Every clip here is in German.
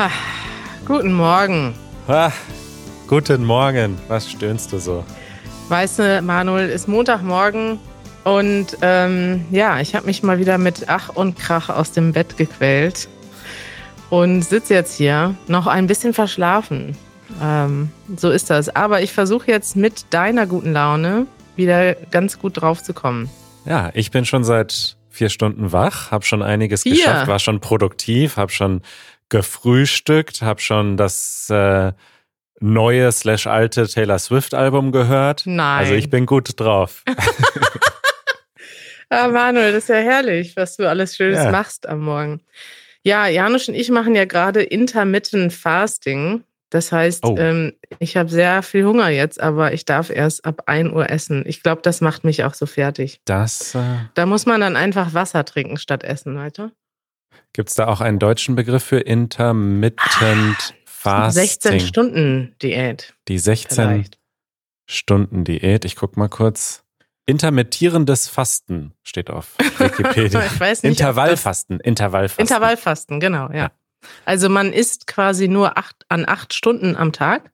Ah, guten Morgen. Ah, guten Morgen. Was stöhnst du so? Weißt du, Manuel, ist Montagmorgen und ähm, ja, ich habe mich mal wieder mit Ach und Krach aus dem Bett gequält und sitze jetzt hier noch ein bisschen verschlafen. Ähm, so ist das. Aber ich versuche jetzt mit deiner guten Laune wieder ganz gut drauf zu kommen. Ja, ich bin schon seit vier Stunden wach, habe schon einiges Vier? geschafft, war schon produktiv, habe schon gefrühstückt, habe schon das äh, neue slash alte Taylor Swift Album gehört. Nein. Also ich bin gut drauf. Ah, Manuel, das ist ja herrlich, was du alles Schönes Ja. machst am Morgen. Ja, Janusz und ich machen ja gerade Intermittent Fasting. Das heißt, Oh. ähm, ich habe sehr viel Hunger jetzt, aber ich darf erst ab 1 Uhr essen. Ich glaube, das macht mich auch so fertig. Das äh, Da muss man dann einfach Wasser trinken statt essen, weiter. Gibt's da auch einen deutschen Begriff für Intermittent Fasting? 16 Stunden Diät Die 16 vielleicht. Stunden Diät. Ich guck mal kurz. Intermittierendes Fasten steht auf Wikipedia. Ich weiß nicht, Intervallfasten. Intervallfasten. Intervallfasten, genau, ja. Ja. Also man isst quasi nur acht, an acht Stunden am Tag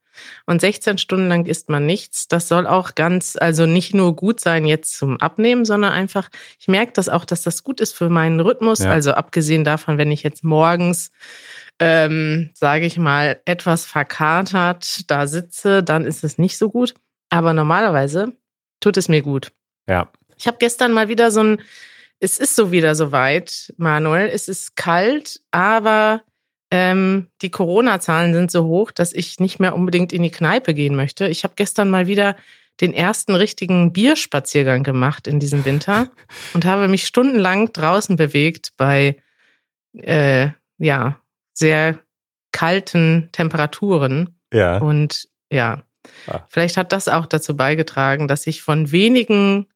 und 16 Stunden lang isst man nichts. Das soll auch ganz, also nicht nur gut sein jetzt zum Abnehmen, sondern einfach, ich merke das auch, dass das gut ist für meinen Rhythmus. Ja. Also abgesehen davon, wenn ich jetzt morgens, ähm, sage ich mal, etwas verkatert da sitze, dann ist es nicht so gut. Aber normalerweise tut es mir gut. Ja. Ich habe gestern mal wieder so ein, es ist so wieder soweit, Manuel. Es ist kalt, aber ähm, die Corona-Zahlen sind so hoch, dass ich nicht mehr unbedingt in die Kneipe gehen möchte. Ich habe gestern mal wieder den ersten richtigen Bierspaziergang gemacht in diesem Winter und habe mich stundenlang draußen bewegt bei äh, ja sehr kalten Temperaturen. Ja. Und ja, Ah. vielleicht hat das auch dazu beigetragen, dass ich von wenigen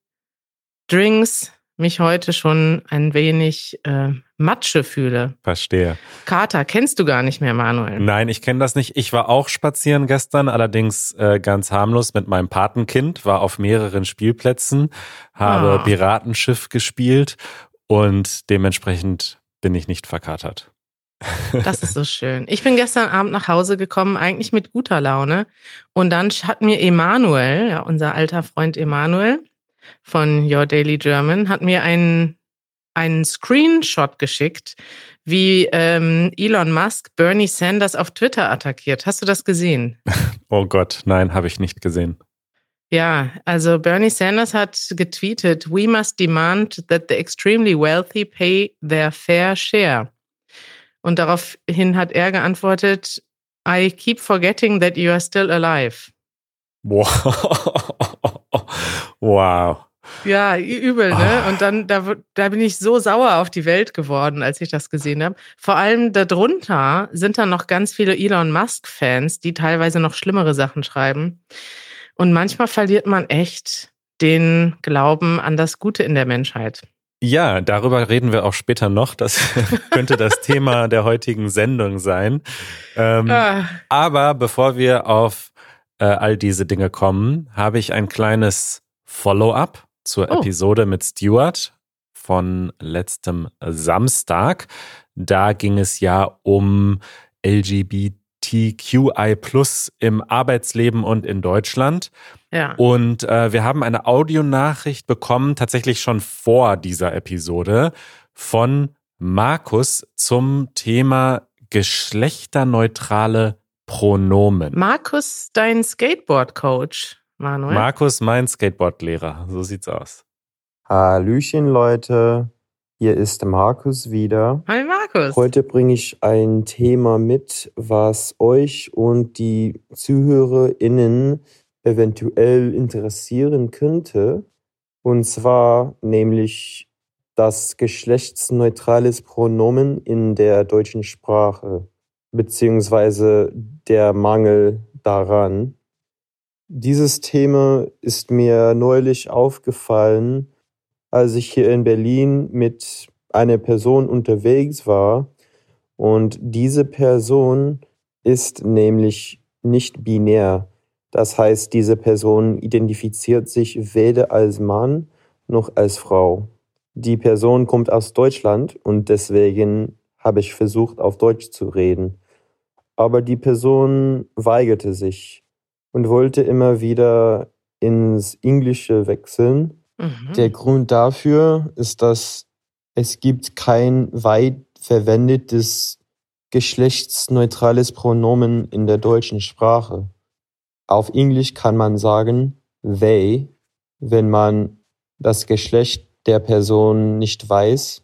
Drinks mich heute schon ein wenig äh, Matsche fühle. Verstehe. Kater kennst du gar nicht mehr, Manuel. Nein, ich kenne das nicht. Ich war auch spazieren gestern, allerdings äh, ganz harmlos mit meinem Patenkind, war auf mehreren Spielplätzen, habe Ah. Piratenschiff gespielt und dementsprechend bin ich nicht verkatert. Das ist so schön. Ich bin gestern Abend nach Hause gekommen, eigentlich mit guter Laune. Und dann hat mir Emanuel, ja, unser alter Freund Emanuel von Your Daily German, hat mir einen, einen Screenshot geschickt, wie ähm, Elon Musk Bernie Sanders auf Twitter attackiert. Hast du das gesehen? Oh Gott, nein, habe ich nicht gesehen. Ja, also Bernie Sanders hat getweetet, We must demand that the extremely wealthy pay their fair share. Und daraufhin hat er geantwortet, I keep forgetting that you are still alive. Wow. wow. Ja, übel, ne? Und dann, da, da bin ich so sauer auf die Welt geworden, als ich das gesehen habe. Vor allem darunter sind dann noch ganz viele Elon Musk-Fans, die teilweise noch schlimmere Sachen schreiben. Und manchmal verliert man echt den Glauben an das Gute in der Menschheit. Ja, darüber reden wir auch später noch. Das könnte das Thema der heutigen Sendung sein. Ähm, Ah, Aber bevor wir auf äh, all diese Dinge kommen, habe ich ein kleines Follow-up zur Oh. Episode mit Stuart von letztem Samstag. Da ging es ja um LGBTQI im Arbeitsleben und in Deutschland. ja. Und äh, wir haben eine Audionachricht bekommen, tatsächlich schon vor dieser Episode, von Markus zum Thema geschlechterneutrale Pronomen. Markus, dein Skateboard-Coach, Manuel. Markus, mein Skateboardlehrer. So sieht's aus. Hallöchen Leute, hier ist Markus wieder. Hi Markus. Heute bringe ich ein Thema mit, was euch und die ZuhörerInnen eventuell interessieren könnte. Und zwar nämlich das geschlechtsneutrales Pronomen in der deutschen Sprache, beziehungsweise der Mangel daran. Dieses Thema ist mir neulich aufgefallen, als ich hier in Berlin mit einer Person unterwegs war. Und diese Person ist nämlich nicht binär. Das heißt, diese Person identifiziert sich weder als Mann noch als Frau. Die Person kommt aus Deutschland und deswegen habe ich versucht, auf Deutsch zu reden. aber die Person weigerte sich und wollte immer wieder ins Englische wechseln. Mhm. Der Grund dafür ist, dass es gibt kein weit verwendetes geschlechtsneutrales Pronomen in der deutschen Sprache. Auf Englisch kann man sagen they, wenn man das Geschlecht der Person nicht weiß.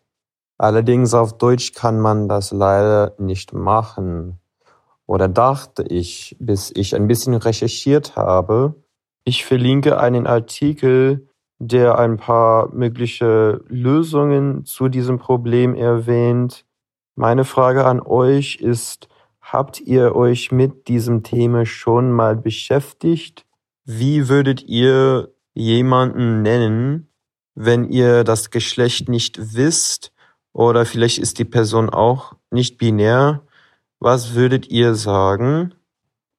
Allerdings auf Deutsch kann man das leider nicht machen. Oder dachte ich, bis ich ein bisschen recherchiert habe. Ich verlinke einen Artikel, der ein paar mögliche Lösungen zu diesem Problem erwähnt. Meine Frage an euch ist, habt ihr euch mit diesem Thema schon mal beschäftigt? Wie würdet ihr jemanden nennen, wenn ihr das Geschlecht nicht wisst oder vielleicht ist die Person auch nicht binär? Was würdet ihr sagen?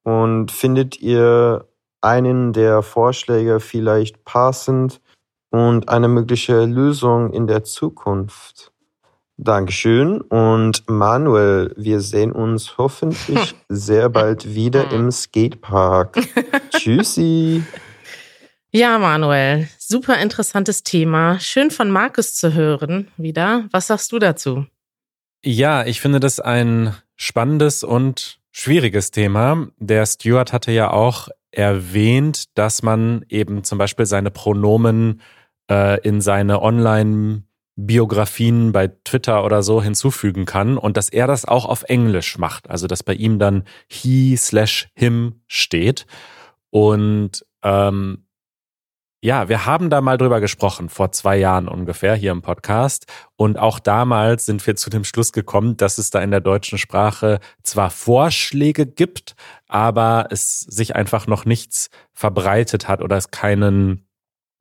Und findet ihr einen der Vorschläge vielleicht passend und eine mögliche Lösung in der Zukunft? Dankeschön. Und Manuel, wir sehen uns hoffentlich sehr bald wieder im Skatepark. Tschüssi. Ja, Manuel, super interessantes Thema. Schön von Markus zu hören wieder. Was sagst du dazu? Ja, ich finde das ein spannendes und schwieriges Thema. Der Stuart hatte ja auch erwähnt, dass man eben zum Beispiel seine Pronomen äh, in seine Online-Biografien bei Twitter oder so hinzufügen kann und dass er das auch auf Englisch macht. Also dass bei ihm dann he slash him steht. Und ähm, ja, wir haben da mal drüber gesprochen, vor zwei Jahren ungefähr hier im Podcast. Und auch damals sind wir zu dem Schluss gekommen, dass es da in der deutschen Sprache zwar Vorschläge gibt, aber es sich einfach noch nichts verbreitet hat oder es keinen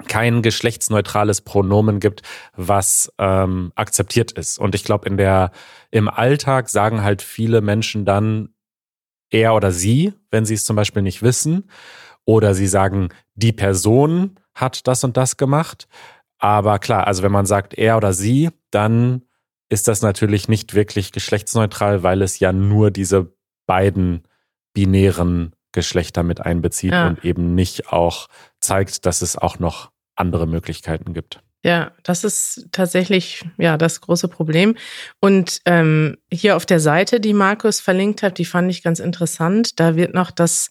kein geschlechtsneutrales Pronomen gibt, was ähm, akzeptiert ist. Und ich glaube, in der im Alltag sagen halt viele Menschen dann er oder sie, wenn sie es zum Beispiel nicht wissen, oder sie sagen die Person hat das und das gemacht. Aber klar, also wenn man sagt er oder sie, dann ist das natürlich nicht wirklich geschlechtsneutral, weil es ja nur diese beiden binären Geschlechter mit einbezieht Ja. und eben nicht auch zeigt, dass es auch noch andere Möglichkeiten gibt. Ja, das ist tatsächlich ja das große Problem. Und ähm, hier auf der Seite, die Markus verlinkt hat, die fand ich ganz interessant. Da wird noch das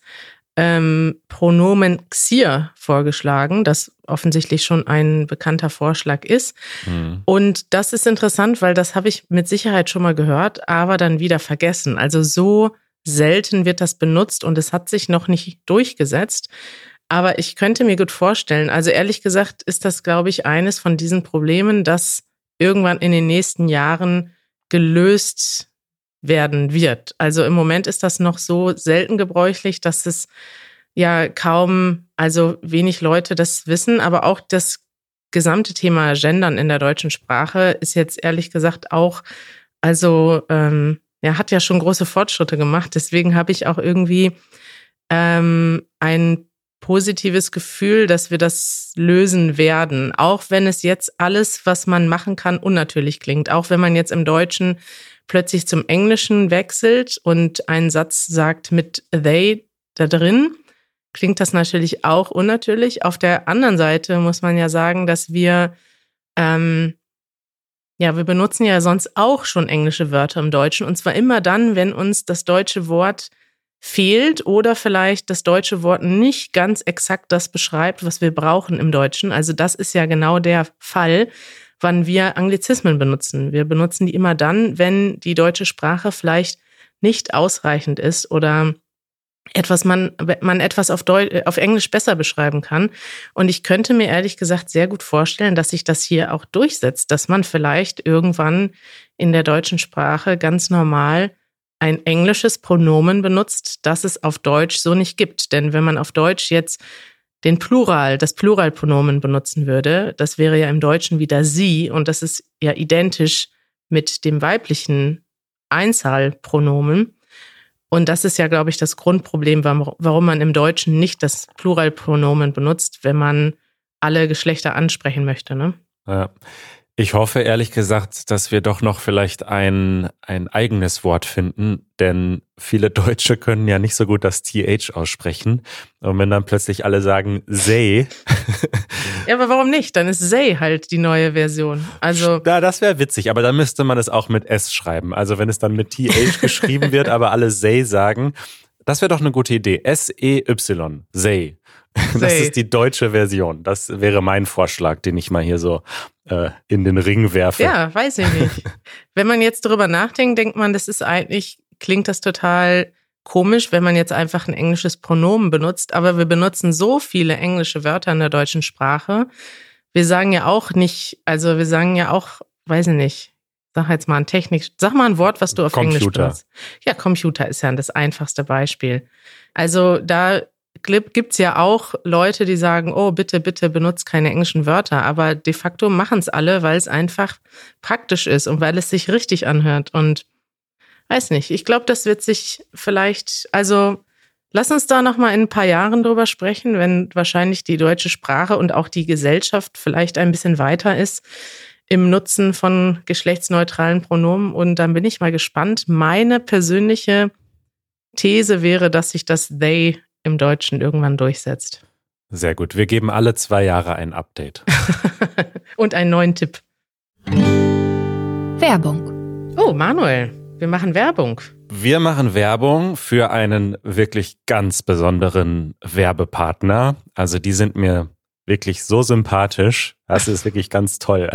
ähm, Pronomen Xier vorgeschlagen, das offensichtlich schon ein bekannter Vorschlag ist. Hm. Und das ist interessant, weil das habe ich mit Sicherheit schon mal gehört, aber dann wieder vergessen. Also so selten wird das benutzt und es hat sich noch nicht durchgesetzt. Aber ich könnte mir gut vorstellen, also ehrlich gesagt ist das, glaube ich, eines von diesen Problemen, das irgendwann in den nächsten Jahren gelöst werden wird. Also im Moment ist das noch so selten gebräuchlich, dass es ja kaum, also wenig Leute das wissen, aber auch das gesamte Thema Gendern in der deutschen Sprache ist jetzt ehrlich gesagt auch, also ähm, ja, hat ja schon große Fortschritte gemacht. Deswegen habe ich auch irgendwie ähm, ein positives Gefühl, dass wir das lösen werden. Auch wenn es jetzt alles, was man machen kann, unnatürlich klingt. Auch wenn man jetzt im Deutschen plötzlich zum Englischen wechselt und einen Satz sagt mit they da drin, klingt das natürlich auch unnatürlich. Auf der anderen Seite muss man ja sagen, dass wir, ähm, ja, wir benutzen ja sonst auch schon englische Wörter im Deutschen und zwar immer dann, wenn uns das deutsche Wort fehlt oder vielleicht das deutsche Wort nicht ganz exakt das beschreibt, was wir brauchen im Deutschen. Also das ist ja genau der Fall, wann wir Anglizismen benutzen. Wir benutzen die immer dann, wenn die deutsche Sprache vielleicht nicht ausreichend ist oder etwas man, man etwas auf, Deu auf Englisch besser beschreiben kann. Und ich könnte mir ehrlich gesagt sehr gut vorstellen, dass sich das hier auch durchsetzt, dass man vielleicht irgendwann in der deutschen Sprache ganz normal ein englisches Pronomen benutzt, das es auf Deutsch so nicht gibt. Denn wenn man auf Deutsch jetzt den Plural, das Pluralpronomen benutzen würde, das wäre ja im Deutschen wieder sie und das ist ja identisch mit dem weiblichen Einzahlpronomen. Und das ist ja, glaube ich, das Grundproblem, warum man im Deutschen nicht das Pluralpronomen benutzt, wenn man alle Geschlechter ansprechen möchte. Ne? Ja. Ich hoffe ehrlich gesagt, dass wir doch noch vielleicht ein, ein eigenes Wort finden, denn viele Deutsche können ja nicht so gut das TH aussprechen. Und wenn dann plötzlich alle sagen Say. ja, aber warum nicht? Dann ist Say halt die neue Version. Also. Ja, das wäre witzig, aber dann müsste man es auch mit S schreiben. Also wenn es dann mit TH geschrieben wird, aber alle Say sagen, das wäre doch eine gute Idee. S-E-Y. Say. Das ist die deutsche Version. Das wäre mein Vorschlag, den ich mal hier so äh, in den Ring werfe. Ja, weiß ich nicht. wenn man jetzt drüber nachdenkt, denkt man, das ist eigentlich, klingt das total komisch, wenn man jetzt einfach ein englisches Pronomen benutzt. Aber wir benutzen so viele englische Wörter in der deutschen Sprache. Wir sagen ja auch nicht, also wir sagen ja auch, weiß ich nicht, sag jetzt mal ein Technik, sag mal ein Wort, was du auf Computer. Englisch benutzt. Ja, Computer ist ja das einfachste Beispiel. Also da gibt's ja auch Leute, die sagen, oh, bitte, bitte benutzt keine englischen Wörter. Aber de facto machen es alle, weil es einfach praktisch ist und weil es sich richtig anhört. Und weiß nicht, ich glaube, das wird sich vielleicht, also lass uns da noch mal in ein paar Jahren drüber sprechen, wenn wahrscheinlich die deutsche Sprache und auch die Gesellschaft vielleicht ein bisschen weiter ist im Nutzen von geschlechtsneutralen Pronomen. Und dann bin ich mal gespannt. Meine persönliche These wäre, dass sich das they im Deutschen irgendwann durchsetzt. Sehr gut. Wir geben alle zwei Jahre ein Update. Und einen neuen Tipp. Werbung. Oh, Manuel, wir machen Werbung. Wir machen Werbung für einen wirklich ganz besonderen Werbepartner. Also die sind mir wirklich so sympathisch. Das ist wirklich ganz toll.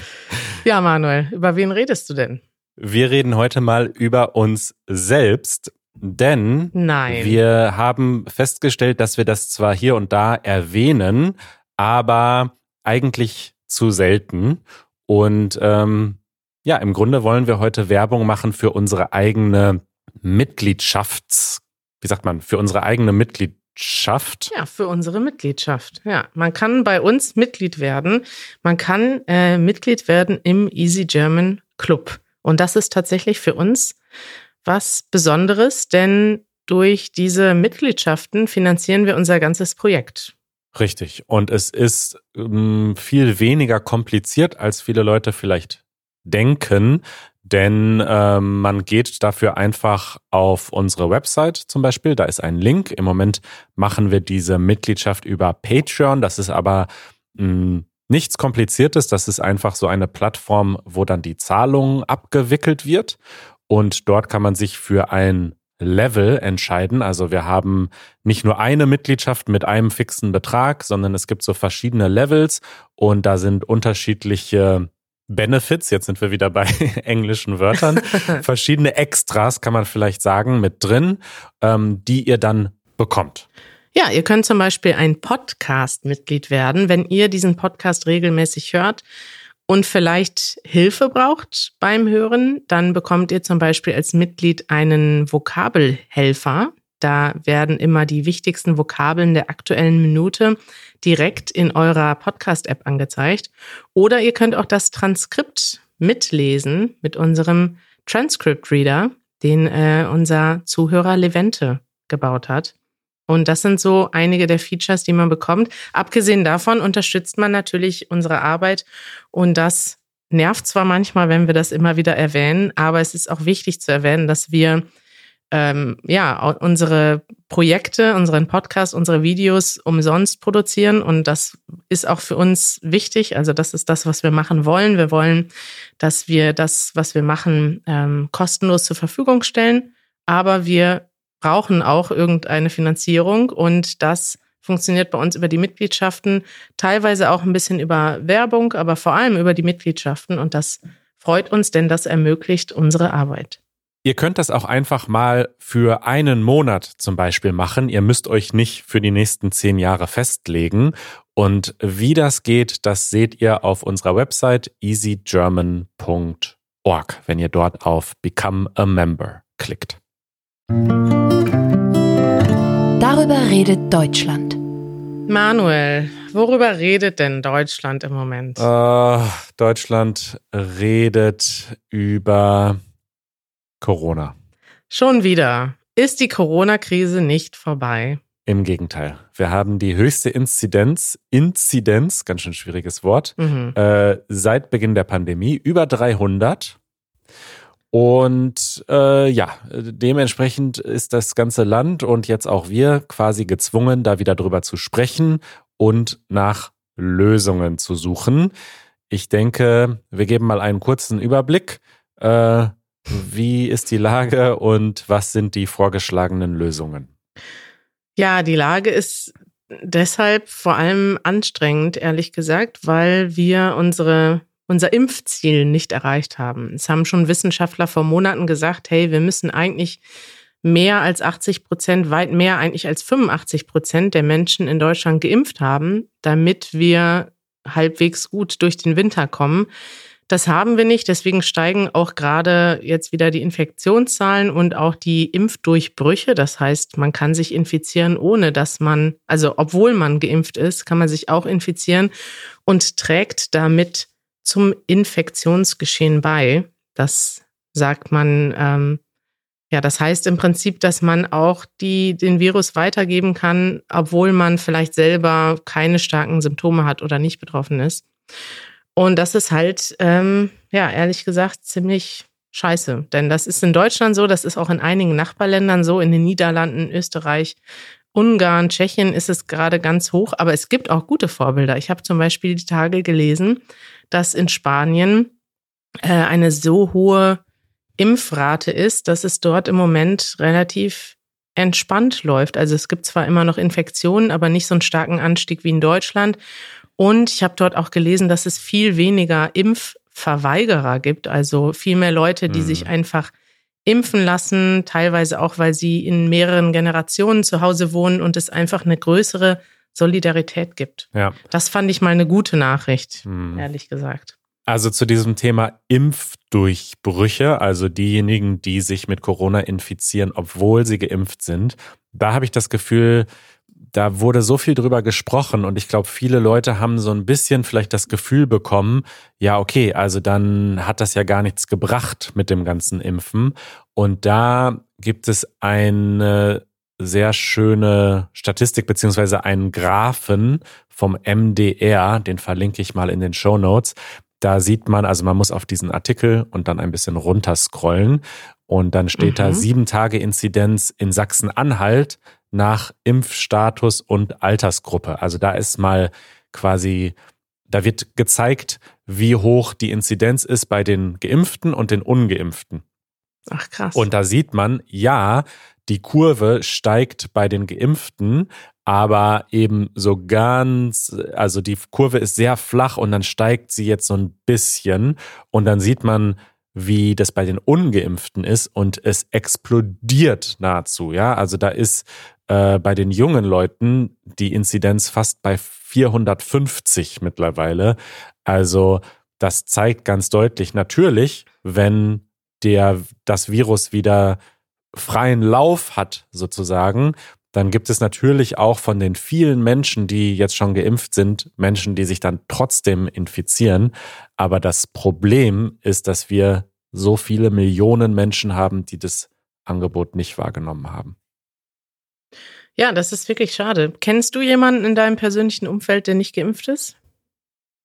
ja, Manuel, über wen redest du denn? Wir reden heute mal über uns selbst denn Nein. wir haben festgestellt, dass wir das zwar hier und da erwähnen, aber eigentlich zu selten. Und ähm, ja, im Grunde wollen wir heute Werbung machen für unsere eigene Mitgliedschafts, wie sagt man, für unsere eigene Mitgliedschaft. Ja, für unsere Mitgliedschaft. Ja, man kann bei uns Mitglied werden. Man kann äh, Mitglied werden im Easy German Club. Und das ist tatsächlich für uns was Besonderes, denn durch diese Mitgliedschaften finanzieren wir unser ganzes Projekt. Richtig. Und es ist ähm, viel weniger kompliziert, als viele Leute vielleicht denken, denn ähm, man geht dafür einfach auf unsere Website zum Beispiel. Da ist ein Link. Im Moment machen wir diese Mitgliedschaft über Patreon. Das ist aber mh, hm, nichts Kompliziertes. Das ist einfach so eine Plattform, wo dann die Zahlung abgewickelt wird. Und dort kann man sich für ein Level entscheiden. Also wir haben nicht nur eine Mitgliedschaft mit einem fixen Betrag, sondern es gibt so verschiedene Levels und da sind unterschiedliche Benefits, jetzt sind wir wieder bei englischen Wörtern, verschiedene Extras kann man vielleicht sagen mit drin, ähm, die ihr dann bekommt. Ja, ihr könnt zum Beispiel ein Podcast-Mitglied werden, wenn ihr diesen Podcast regelmäßig hört und vielleicht Hilfe braucht beim Hören, dann bekommt ihr zum Beispiel als Mitglied einen Vokabelhelfer. Da werden immer die wichtigsten Vokabeln der aktuellen Minute direkt in eurer Podcast-App angezeigt. Oder ihr könnt auch das Transkript mitlesen mit unserem Transcript Reader, den äh, unser Zuhörer Levente gebaut hat. Und das sind so einige der Features, die man bekommt. Abgesehen davon unterstützt man natürlich unsere Arbeit und das nervt zwar manchmal, wenn wir das immer wieder erwähnen, aber es ist auch wichtig zu erwähnen, dass wir ähm, ja unsere Projekte, unseren Podcast, unsere Videos umsonst produzieren und das ist auch für uns wichtig. Also das ist das, was wir machen wollen. Wir wollen, dass wir das, was wir machen, ähm, kostenlos zur Verfügung stellen, aber wir brauchen auch irgendeine Finanzierung und das funktioniert bei uns über die Mitgliedschaften, teilweise auch ein bisschen über Werbung, aber vor allem über die Mitgliedschaften und das freut uns, denn das ermöglicht unsere Arbeit. Ihr könnt das auch einfach mal für einen Monat zum Beispiel machen. Ihr müsst euch nicht für die nächsten zehn Jahre festlegen. Und wie das geht, das seht ihr auf unserer Website easygerman.org, wenn ihr dort auf Become a Member klickt. Darüber redet Deutschland. Manuel, worüber redet denn Deutschland im Moment? Uh, Deutschland redet über Corona. Schon wieder. Ist die Corona-Krise nicht vorbei? Im Gegenteil. Wir haben die höchste Inzidenz, Inzidenz, ganz schön schwieriges Wort, Mhm. äh, seit Beginn der Pandemie, über 300. Und äh, ja, dementsprechend ist das ganze Land und jetzt auch wir quasi gezwungen, da wieder drüber zu sprechen und nach Lösungen zu suchen. Ich denke, wir geben mal einen kurzen Überblick. Äh, wie ist die Lage und was sind die vorgeschlagenen Lösungen? Ja, die Lage ist deshalb vor allem anstrengend, ehrlich gesagt, weil wir unsere, unser Impfziel nicht erreicht haben. Es haben schon Wissenschaftler vor Monaten gesagt, hey, wir müssen eigentlich mehr als 80 Prozent, weit mehr eigentlich als 85 Prozent der Menschen in Deutschland geimpft haben, damit wir halbwegs gut durch den Winter kommen. Das haben wir nicht, deswegen steigen auch gerade jetzt wieder die Infektionszahlen und auch die Impfdurchbrüche. Das heißt, man kann sich infizieren, ohne dass man, also obwohl man geimpft ist, kann man sich auch infizieren und trägt damit zum Infektionsgeschehen bei. Das sagt man, ähm, ja, das heißt im Prinzip, dass man auch die, den Virus weitergeben kann, obwohl man vielleicht selber keine starken Symptome hat oder nicht betroffen ist. Und das ist halt, ähm, ja, ehrlich gesagt, ziemlich scheiße. Denn das ist in Deutschland so, das ist auch in einigen Nachbarländern so, in den Niederlanden, Österreich, Ungarn, Tschechien ist es gerade ganz hoch, aber es gibt auch gute Vorbilder. Ich habe zum Beispiel die Tage gelesen, dass in Spanien äh, eine so hohe Impfrate ist, dass es dort im Moment relativ entspannt läuft. Also es gibt zwar immer noch Infektionen, aber nicht so einen starken Anstieg wie in Deutschland. Und ich habe dort auch gelesen, dass es viel weniger Impfverweigerer gibt, also viel mehr Leute, die Mhm. sich einfach impfen lassen, teilweise auch, weil sie in mehreren Generationen zu Hause wohnen und es einfach eine größere Solidarität gibt. Ja. Das fand ich mal eine gute Nachricht, Hm. ehrlich gesagt. Also zu diesem Thema Impfdurchbrüche, also diejenigen, die sich mit Corona infizieren, obwohl sie geimpft sind. Da habe ich das Gefühl, da wurde so viel drüber gesprochen und ich glaube, viele Leute haben so ein bisschen vielleicht das Gefühl bekommen, ja, okay, also dann hat das ja gar nichts gebracht mit dem ganzen Impfen. Und da gibt es eine sehr schöne Statistik beziehungsweise einen Graphen vom MDR, den verlinke ich mal in den Show Notes. Da sieht man, also man muss auf diesen Artikel und dann ein bisschen runterscrollen und dann steht da Mhm. sieben Tage Inzidenz in Sachsen-Anhalt nach Impfstatus und Altersgruppe. Also da ist mal quasi, da wird gezeigt, wie hoch die Inzidenz ist bei den Geimpften und den Ungeimpften. Ach krass. Und da sieht man, ja, die Kurve steigt bei den Geimpften, aber eben so ganz, also die Kurve ist sehr flach und dann steigt sie jetzt so ein bisschen und dann sieht man, wie das bei den Ungeimpften ist und es explodiert nahezu, ja. Also da ist äh, bei den jungen Leuten die Inzidenz fast bei 450 mittlerweile. Also das zeigt ganz deutlich, natürlich, wenn der, das Virus wieder freien Lauf hat, sozusagen, dann gibt es natürlich auch von den vielen Menschen, die jetzt schon geimpft sind, Menschen, die sich dann trotzdem infizieren. Aber das Problem ist, dass wir so viele Millionen Menschen haben, die das Angebot nicht wahrgenommen haben. Ja, das ist wirklich schade. Kennst du jemanden in deinem persönlichen Umfeld, der nicht geimpft ist?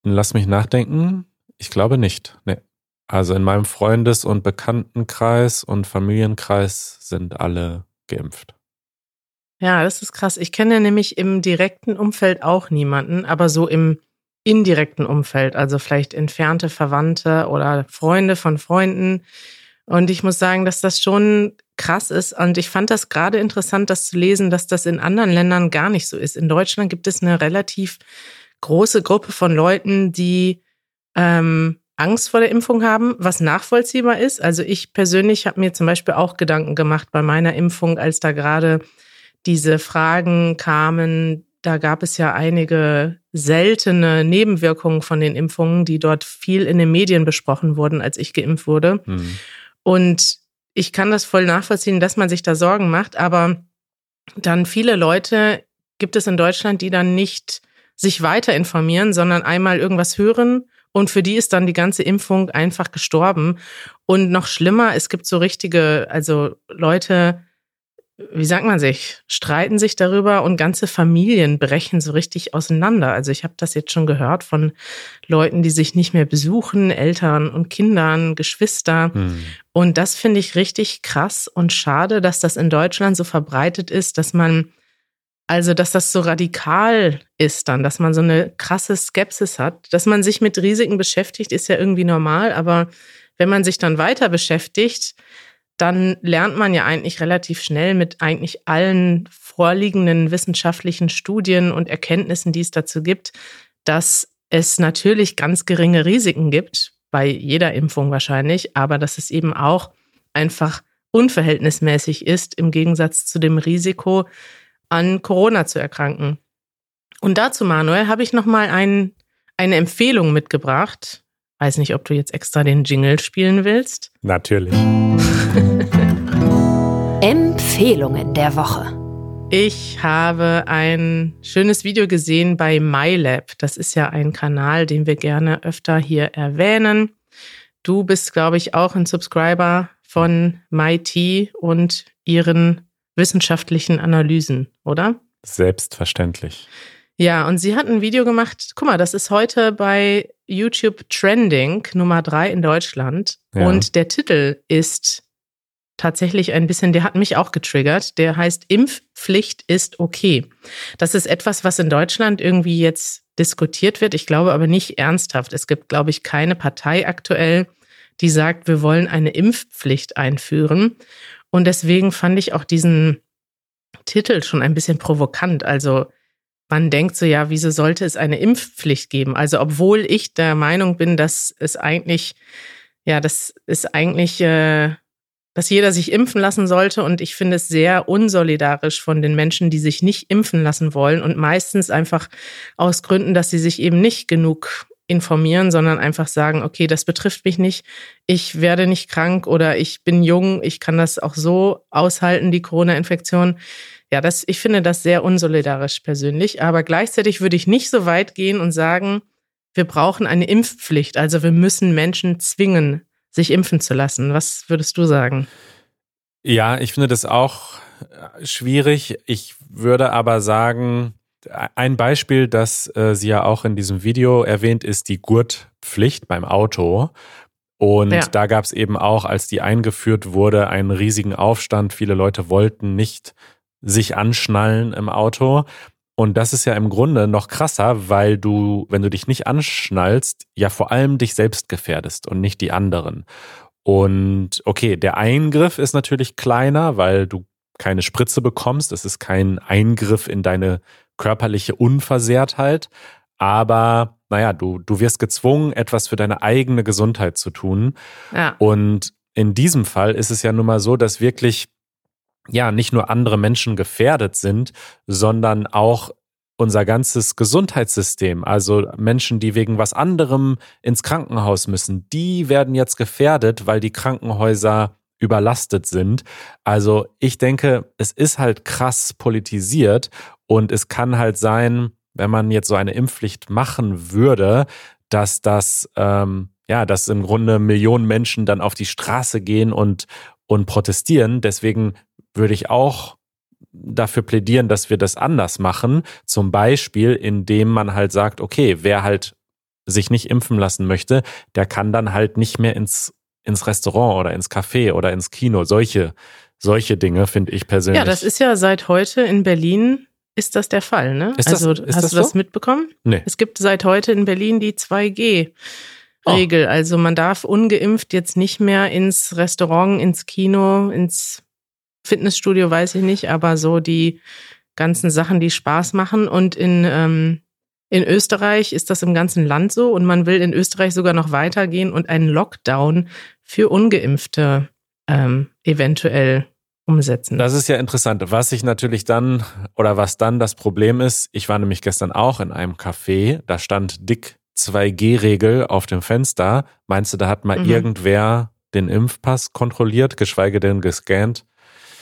Lass mich nachdenken. Ich glaube nicht. Nee. Also in meinem Freundes- und Bekanntenkreis und Familienkreis sind alle geimpft. Ja, das ist krass. Ich kenne nämlich im direkten Umfeld auch niemanden, aber so im indirekten Umfeld, also vielleicht entfernte Verwandte oder Freunde von Freunden. Und ich muss sagen, dass das schon krass ist. Und ich fand das gerade interessant, das zu lesen, dass das in anderen Ländern gar nicht so ist. In Deutschland gibt es eine relativ große Gruppe von Leuten, die ähm, Angst vor der Impfung haben, was nachvollziehbar ist. Also ich persönlich habe mir zum Beispiel auch Gedanken gemacht bei meiner Impfung, als da gerade diese Fragen kamen. Da gab es ja einige seltene Nebenwirkungen von den Impfungen, die dort viel in den Medien besprochen wurden, als ich geimpft wurde. Hm. Und ich kann das voll nachvollziehen, dass man sich da Sorgen macht, aber dann viele Leute gibt es in Deutschland, die dann nicht sich weiter informieren, sondern einmal irgendwas hören und für die ist dann die ganze Impfung einfach gestorben. Und noch schlimmer, es gibt so richtige, also Leute, wie sagt man sich, streiten sich darüber und ganze Familien brechen so richtig auseinander. Also ich habe das jetzt schon gehört von Leuten, die sich nicht mehr besuchen, Eltern und Kindern, Geschwister. Hm. Und das finde ich richtig krass und schade, dass das in Deutschland so verbreitet ist, dass man also, dass das so radikal ist dann, dass man so eine krasse Skepsis hat. Dass man sich mit Risiken beschäftigt, ist ja irgendwie normal, aber wenn man sich dann weiter beschäftigt, dann lernt man ja eigentlich relativ schnell mit eigentlich allen vorliegenden wissenschaftlichen Studien und Erkenntnissen, die es dazu gibt, dass es natürlich ganz geringe Risiken gibt, bei jeder Impfung wahrscheinlich, aber dass es eben auch einfach unverhältnismäßig ist im Gegensatz zu dem Risiko, an Corona zu erkranken. Und dazu, Manuel, habe ich nochmal ein, eine Empfehlung mitgebracht. Weiß nicht, ob du jetzt extra den Jingle spielen willst. Natürlich. Empfehlungen der Woche. Ich habe ein schönes Video gesehen bei MyLab. Das ist ja ein Kanal, den wir gerne öfter hier erwähnen. Du bist, glaube ich, auch ein Subscriber von MyT und ihren wissenschaftlichen Analysen, oder? Selbstverständlich. Ja, und sie hat ein Video gemacht. Guck mal, das ist heute bei YouTube Trending Nummer drei in Deutschland. Ja. Und der Titel ist tatsächlich ein bisschen, der hat mich auch getriggert. Der heißt Impfpflicht ist okay. Das ist etwas, was in Deutschland irgendwie jetzt diskutiert wird. Ich glaube aber nicht ernsthaft. Es gibt, glaube ich, keine Partei aktuell, die sagt, wir wollen eine Impfpflicht einführen. Und deswegen fand ich auch diesen Titel schon ein bisschen provokant. Also man denkt so, ja, wieso sollte es eine Impfpflicht geben? Also obwohl ich der Meinung bin, dass es eigentlich, ja, das ist eigentlich, äh, dass jeder sich impfen lassen sollte. Und ich finde es sehr unsolidarisch von den Menschen, die sich nicht impfen lassen wollen und meistens einfach aus Gründen, dass sie sich eben nicht genug informieren, sondern einfach sagen, okay, das betrifft mich nicht, ich werde nicht krank oder ich bin jung, ich kann das auch so aushalten, die Corona-Infektion. Ja, das, ich finde das sehr unsolidarisch persönlich, aber gleichzeitig würde ich nicht so weit gehen und sagen, wir brauchen eine Impfpflicht, also wir müssen Menschen zwingen, sich impfen zu lassen. Was würdest du sagen? Ja, ich finde das auch schwierig. Ich würde aber sagen, ein Beispiel, das äh, sie ja auch in diesem Video erwähnt, ist die Gurtpflicht beim Auto. Und ja. da gab es eben auch, als die eingeführt wurde, einen riesigen Aufstand. Viele Leute wollten nicht sich anschnallen im Auto. Und das ist ja im Grunde noch krasser, weil du, wenn du dich nicht anschnallst, ja vor allem dich selbst gefährdest und nicht die anderen. Und okay, der Eingriff ist natürlich kleiner, weil du keine Spritze bekommst. Es ist kein Eingriff in deine körperliche Unversehrtheit. Aber naja, du, du wirst gezwungen, etwas für deine eigene Gesundheit zu tun. Ja. Und in diesem Fall ist es ja nun mal so, dass wirklich ja nicht nur andere Menschen gefährdet sind, sondern auch unser ganzes Gesundheitssystem, also Menschen, die wegen was anderem ins Krankenhaus müssen, die werden jetzt gefährdet, weil die Krankenhäuser überlastet sind. Also ich denke, es ist halt krass politisiert und es kann halt sein, wenn man jetzt so eine Impfpflicht machen würde, dass das, ähm, ja, dass im Grunde Millionen Menschen dann auf die Straße gehen und, und protestieren. Deswegen würde ich auch dafür plädieren, dass wir das anders machen. Zum Beispiel, indem man halt sagt, okay, wer halt sich nicht impfen lassen möchte, der kann dann halt nicht mehr ins ins Restaurant oder ins Café oder ins Kino. Solche, solche Dinge finde ich persönlich. Ja, das ist ja seit heute in Berlin ist das der Fall, ne? Ist also das, ist hast das du das so? mitbekommen? Nee. Es gibt seit heute in Berlin die 2G. Regel. Oh. Also man darf ungeimpft jetzt nicht mehr ins Restaurant, ins Kino, ins Fitnessstudio, weiß ich nicht, aber so die ganzen Sachen, die Spaß machen. Und in ähm, in Österreich ist das im ganzen Land so und man will in Österreich sogar noch weitergehen und einen Lockdown für ungeimpfte ähm, eventuell umsetzen. Das ist ja interessant. Was ich natürlich dann oder was dann das Problem ist, ich war nämlich gestern auch in einem Café, da stand dick 2G-Regel auf dem Fenster. Meinst du, da hat mal mhm. irgendwer den Impfpass kontrolliert, geschweige denn gescannt?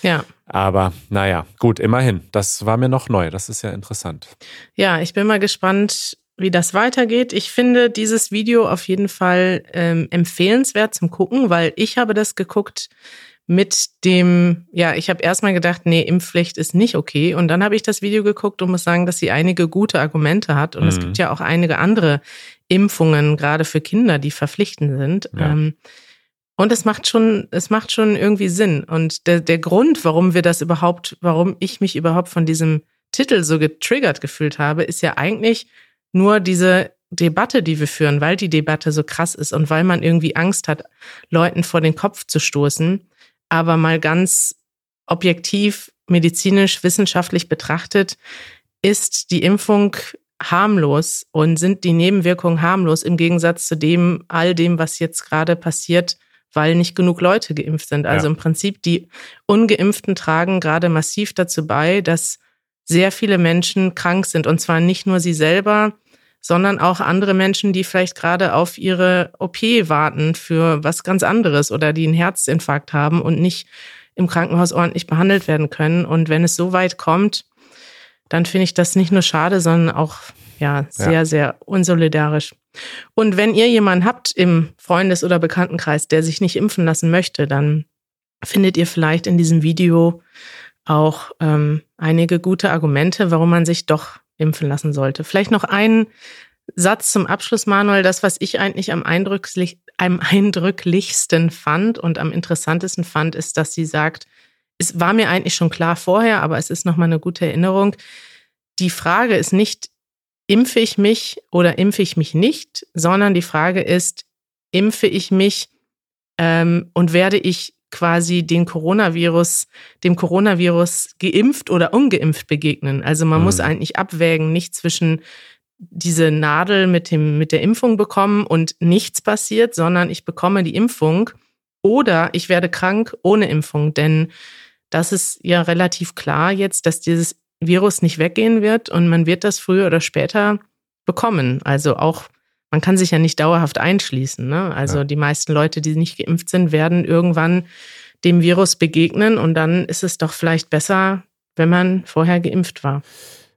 Ja. Aber naja, gut, immerhin. Das war mir noch neu. Das ist ja interessant. Ja, ich bin mal gespannt, wie das weitergeht. Ich finde dieses Video auf jeden Fall ähm, empfehlenswert zum Gucken, weil ich habe das geguckt mit dem, ja, ich habe erstmal gedacht, nee, Impfpflicht ist nicht okay. Und dann habe ich das Video geguckt und muss sagen, dass sie einige gute Argumente hat. Und mhm. es gibt ja auch einige andere Impfungen, gerade für Kinder, die verpflichtend sind. Ja. Ähm, und es macht schon, es macht schon irgendwie Sinn. Und der, der Grund, warum wir das überhaupt, warum ich mich überhaupt von diesem Titel so getriggert gefühlt habe, ist ja eigentlich nur diese Debatte, die wir führen, weil die Debatte so krass ist und weil man irgendwie Angst hat, Leuten vor den Kopf zu stoßen. Aber mal ganz objektiv, medizinisch, wissenschaftlich betrachtet, ist die Impfung harmlos und sind die Nebenwirkungen harmlos im Gegensatz zu dem, all dem, was jetzt gerade passiert, weil nicht genug Leute geimpft sind. Also ja. im Prinzip die Ungeimpften tragen gerade massiv dazu bei, dass sehr viele Menschen krank sind und zwar nicht nur sie selber, sondern auch andere Menschen, die vielleicht gerade auf ihre OP warten für was ganz anderes oder die einen Herzinfarkt haben und nicht im Krankenhaus ordentlich behandelt werden können. Und wenn es so weit kommt, dann finde ich das nicht nur schade, sondern auch ja sehr, ja. sehr unsolidarisch. Und wenn ihr jemanden habt im Freundes- oder Bekanntenkreis, der sich nicht impfen lassen möchte, dann findet ihr vielleicht in diesem Video auch ähm, einige gute Argumente, warum man sich doch impfen lassen sollte. Vielleicht noch einen Satz zum Abschluss, Manuel. Das, was ich eigentlich am, eindrücklich, am eindrücklichsten fand und am interessantesten fand, ist, dass sie sagt, es war mir eigentlich schon klar vorher, aber es ist nochmal eine gute Erinnerung. Die Frage ist nicht, impfe ich mich oder impfe ich mich nicht, sondern die Frage ist, impfe ich mich ähm, und werde ich quasi den Coronavirus, dem Coronavirus geimpft oder ungeimpft begegnen. Also man mhm. muss eigentlich abwägen, nicht zwischen diese Nadel mit dem, mit der Impfung bekommen und nichts passiert, sondern ich bekomme die Impfung oder ich werde krank ohne Impfung. Denn das ist ja relativ klar jetzt, dass dieses Virus nicht weggehen wird und man wird das früher oder später bekommen. Also auch man kann sich ja nicht dauerhaft einschließen. Ne? Also ja. die meisten Leute, die nicht geimpft sind, werden irgendwann dem Virus begegnen und dann ist es doch vielleicht besser, wenn man vorher geimpft war.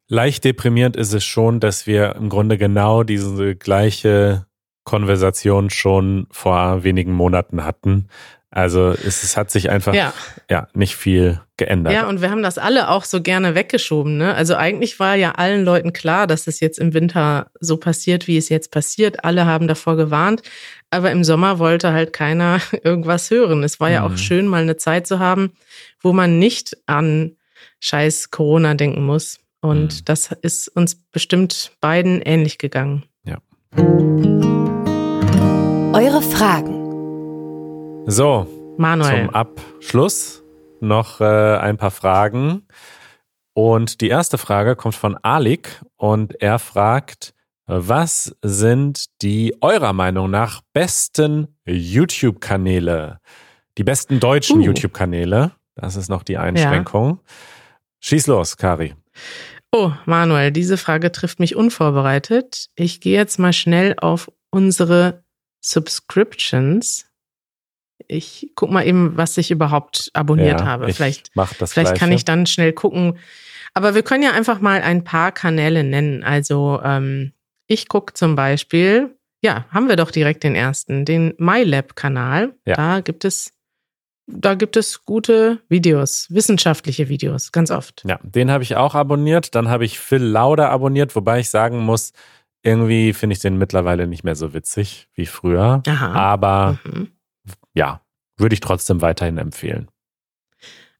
Leicht deprimierend ist es schon, dass wir im Grunde genau diese gleiche Konversation schon vor wenigen Monaten hatten. Also es, es, hat sich einfach ja. ja. nicht viel geändert. Ja, und wir haben das alle auch so gerne weggeschoben. Ne? Also eigentlich war ja allen Leuten klar, dass es jetzt im Winter so passiert, wie es jetzt passiert. Alle haben davor gewarnt. Aber im Sommer wollte halt keiner irgendwas hören. Es war ja mhm. auch schön, mal eine Zeit zu haben, wo man nicht an scheiß Corona denken muss. Und mhm. das ist uns bestimmt beiden ähnlich gegangen. Ja. Eure Fragen so, Manuel. zum Abschluss noch äh, ein paar Fragen. Und die erste Frage kommt von Alik und er fragt, was sind die eurer Meinung nach besten YouTube-Kanäle? Die besten deutschen uh. YouTube-Kanäle? Das ist noch die Einschränkung. Ja. Schieß los, Kari. Oh, Manuel, diese Frage trifft mich unvorbereitet. Ich gehe jetzt mal schnell auf unsere Subscriptions ich guck mal eben, was ich überhaupt abonniert ja, habe. Vielleicht, vielleicht Gleiche. kann ich dann schnell gucken. Aber wir können ja einfach mal ein paar Kanäle nennen. Also ähm, ich gucke zum Beispiel, ja, haben wir doch direkt den ersten, den MyLab-Kanal. Ja. Da gibt es da gibt es gute Videos, wissenschaftliche Videos, ganz oft. Ja, den habe ich auch abonniert. Dann habe ich Phil Lauder abonniert, wobei ich sagen muss, irgendwie finde ich den mittlerweile nicht mehr so witzig wie früher. Aha. Aber mhm ja, würde ich trotzdem weiterhin empfehlen.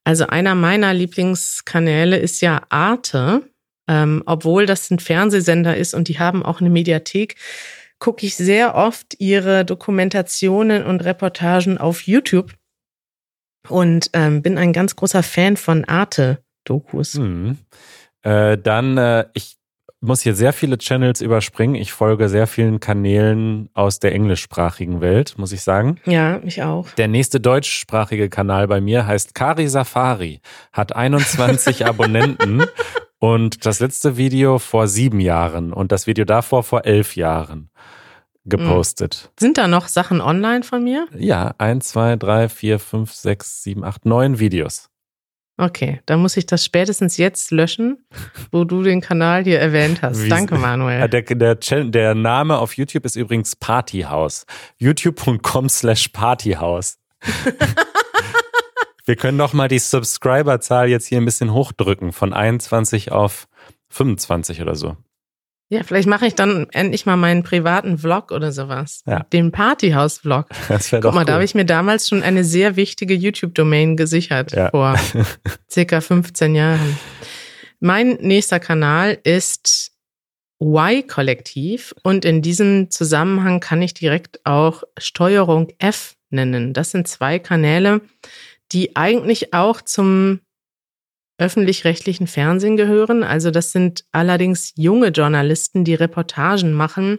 Also einer meiner Lieblingskanäle ist ja Arte. Ähm, obwohl das ein Fernsehsender ist und die haben auch eine Mediathek, gucke ich sehr oft ihre Dokumentationen und Reportagen auf YouTube und ähm, bin ein ganz großer Fan von Arte-Dokus. Mhm. Äh, dann, äh, ich muss hier sehr viele Channels überspringen. Ich folge sehr vielen Kanälen aus der englischsprachigen Welt, muss ich sagen. Ja, ich auch. Der nächste deutschsprachige Kanal bei mir heißt Kari Safari, hat 21 Abonnenten und das letzte Video vor sieben Jahren und das Video davor vor elf Jahren gepostet. Sind da noch Sachen online von mir? Ja, eins, zwei, drei, vier, fünf, sechs, sieben, acht, neun Videos. Okay, dann muss ich das spätestens jetzt löschen, wo du den Kanal hier erwähnt hast. Danke, Manuel. Der, der, der, Name auf YouTube ist übrigens Partyhouse. youtube.com slash Partyhouse. Wir können doch mal die Subscriber-Zahl jetzt hier ein bisschen hochdrücken, von 21 auf 25 oder so. Ja, vielleicht mache ich dann endlich mal meinen privaten Vlog oder sowas. Ja. Den Partyhaus-Vlog. Das wäre Guck doch mal, da cool. habe ich mir damals schon eine sehr wichtige YouTube-Domain gesichert Ja. vor circa 15 Jahren. Mein nächster Kanal ist Y-Kollektiv und in diesem Zusammenhang kann ich direkt auch Steuerung F nennen. Das sind zwei Kanäle, die eigentlich auch zum öffentlich-rechtlichen Fernsehen gehören. Also das sind allerdings junge Journalisten, die Reportagen machen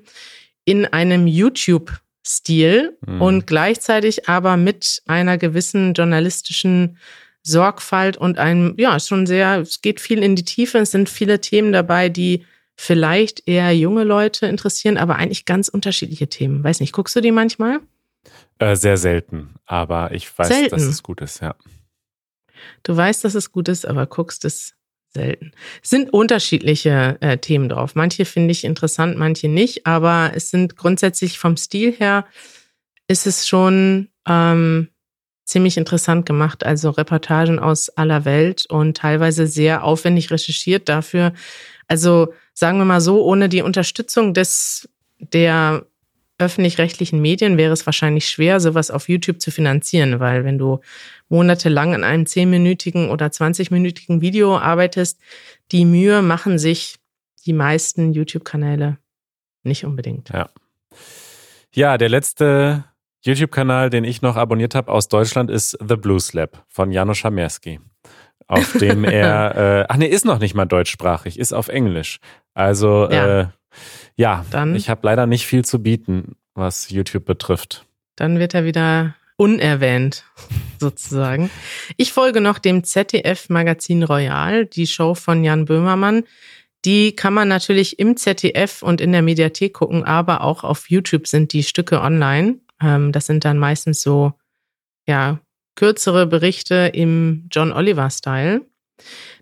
in einem YouTube-Stil Mhm. und gleichzeitig aber mit einer gewissen journalistischen Sorgfalt und einem, ja, schon sehr, es geht viel in die Tiefe. Es sind viele Themen dabei, die vielleicht eher junge Leute interessieren, aber eigentlich ganz unterschiedliche Themen. Weiß nicht, guckst du die manchmal? Äh, sehr selten, aber ich weiß, Selten? dass es gut ist, ja. Du weißt, dass es gut ist, aber guckst es selten. Es sind unterschiedliche äh, Themen drauf. Manche finde ich interessant, manche nicht, aber es sind grundsätzlich vom Stil her ist es schon ähm, ziemlich interessant gemacht. Also Reportagen aus aller Welt und teilweise sehr aufwendig recherchiert dafür. Also sagen wir mal so, ohne die Unterstützung des der öffentlich-rechtlichen Medien wäre es wahrscheinlich schwer, sowas auf YouTube zu finanzieren, weil wenn du monatelang an einem 10-minütigen oder 20-minütigen Video arbeitest, die Mühe machen sich die meisten YouTube-Kanäle nicht unbedingt. Ja, der letzte YouTube-Kanal, den ich noch abonniert habe aus Deutschland, ist The Blues Lab von Janusz Schamerski. Auf dem er, äh, ach nee, ist noch nicht mal deutschsprachig, ist auf Englisch. Also, Ja. äh, ja, Dann- ich habe leider nicht viel zu bieten, was YouTube betrifft. Dann wird er wieder unerwähnt, sozusagen. Ich folge noch dem ZDF-Magazin Royal, die Show von Jan Böhmermann. Die kann man natürlich im ZDF und in der Mediathek gucken, aber auch auf YouTube sind die Stücke online. Ähm, das sind dann meistens so, ja, kürzere Berichte im John Oliver-Style.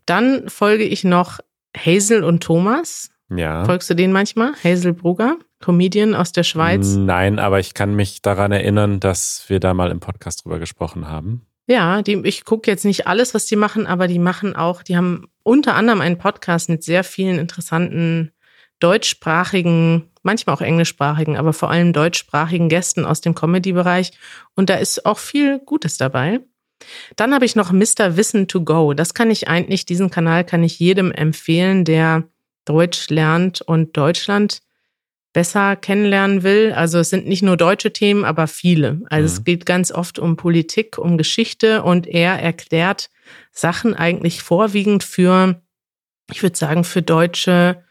Dann folge ich noch Hazel und Thomas. Ja. Folgst du denen manchmal? Hazel Brugger, Comedian aus der Schweiz. Nein, aber ich kann mich daran erinnern, dass wir da mal im Podcast drüber gesprochen haben. Ja, die, ich gucke jetzt nicht alles, was die machen, aber die machen auch, die haben unter anderem einen Podcast mit sehr vielen interessanten deutschsprachigen, manchmal auch englischsprachigen, aber vor allem deutschsprachigen Gästen aus dem Comedy-Bereich. Und da ist auch viel Gutes dabei. Dann habe ich noch Mr. Wissen to Go. Das kann ich eigentlich, diesen Kanal kann ich jedem empfehlen, der Deutsch lernt und Deutschland besser kennenlernen will. Also es sind nicht nur deutsche Themen, aber viele. Also es Mhm. geht ganz oft um Politik, um Geschichte und er erklärt Sachen eigentlich vorwiegend für, ich würde sagen, für deutsche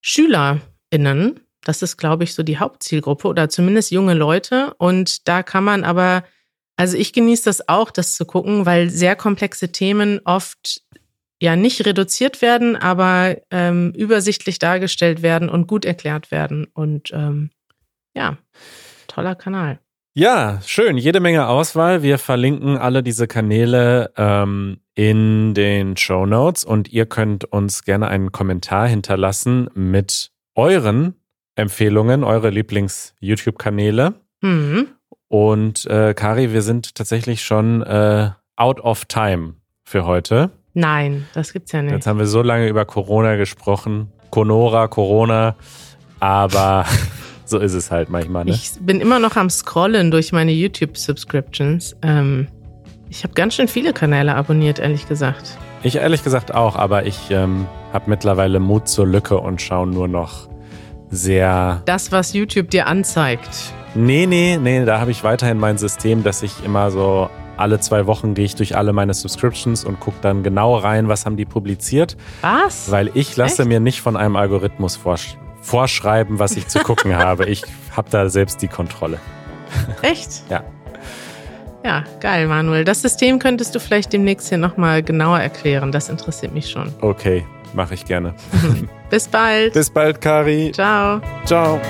SchülerInnen. Das ist, glaube ich, so die Hauptzielgruppe oder zumindest junge Leute. Und da kann man aber, also ich genieße das auch, das zu gucken, weil sehr komplexe Themen oft ja nicht reduziert werden, aber ähm, übersichtlich dargestellt werden und gut erklärt werden. Und ähm, ja, toller Kanal. Ja, schön. Jede Menge Auswahl. Wir verlinken alle diese Kanäle ähm, in den Show Notes und ihr könnt uns gerne einen Kommentar hinterlassen mit euren Empfehlungen, eure Lieblings-YouTube-Kanäle. Mhm. Und äh, Kari, wir sind tatsächlich schon äh, out of time für heute. Nein, das gibt's ja nicht. Jetzt haben wir so lange über Corona gesprochen. Conora, Corona. Aber so ist es halt manchmal. Ne? Ich bin immer noch am Scrollen durch meine YouTube-Subscriptions. Ähm, ich habe ganz schön viele Kanäle abonniert, ehrlich gesagt. Ich ehrlich gesagt auch, aber ich ähm, habe mittlerweile Mut zur Lücke und schaue nur noch sehr. Das, was YouTube dir anzeigt. Nee, nee, nee, da habe ich weiterhin mein System, dass ich immer so alle zwei Wochen gehe ich durch alle meine Subscriptions und gucke dann genau rein, was haben die publiziert, Was? weil ich lasse Echt? mir nicht von einem Algorithmus vorsch vorschreiben, was ich zu gucken habe. Ich habe da selbst die Kontrolle. Echt? Ja. Ja, geil, Manuel. Das System könntest du vielleicht demnächst hier nochmal genauer erklären. Das interessiert mich schon. Okay, mache ich gerne. Bis bald. Bis bald, Kari. Ciao. Ciao.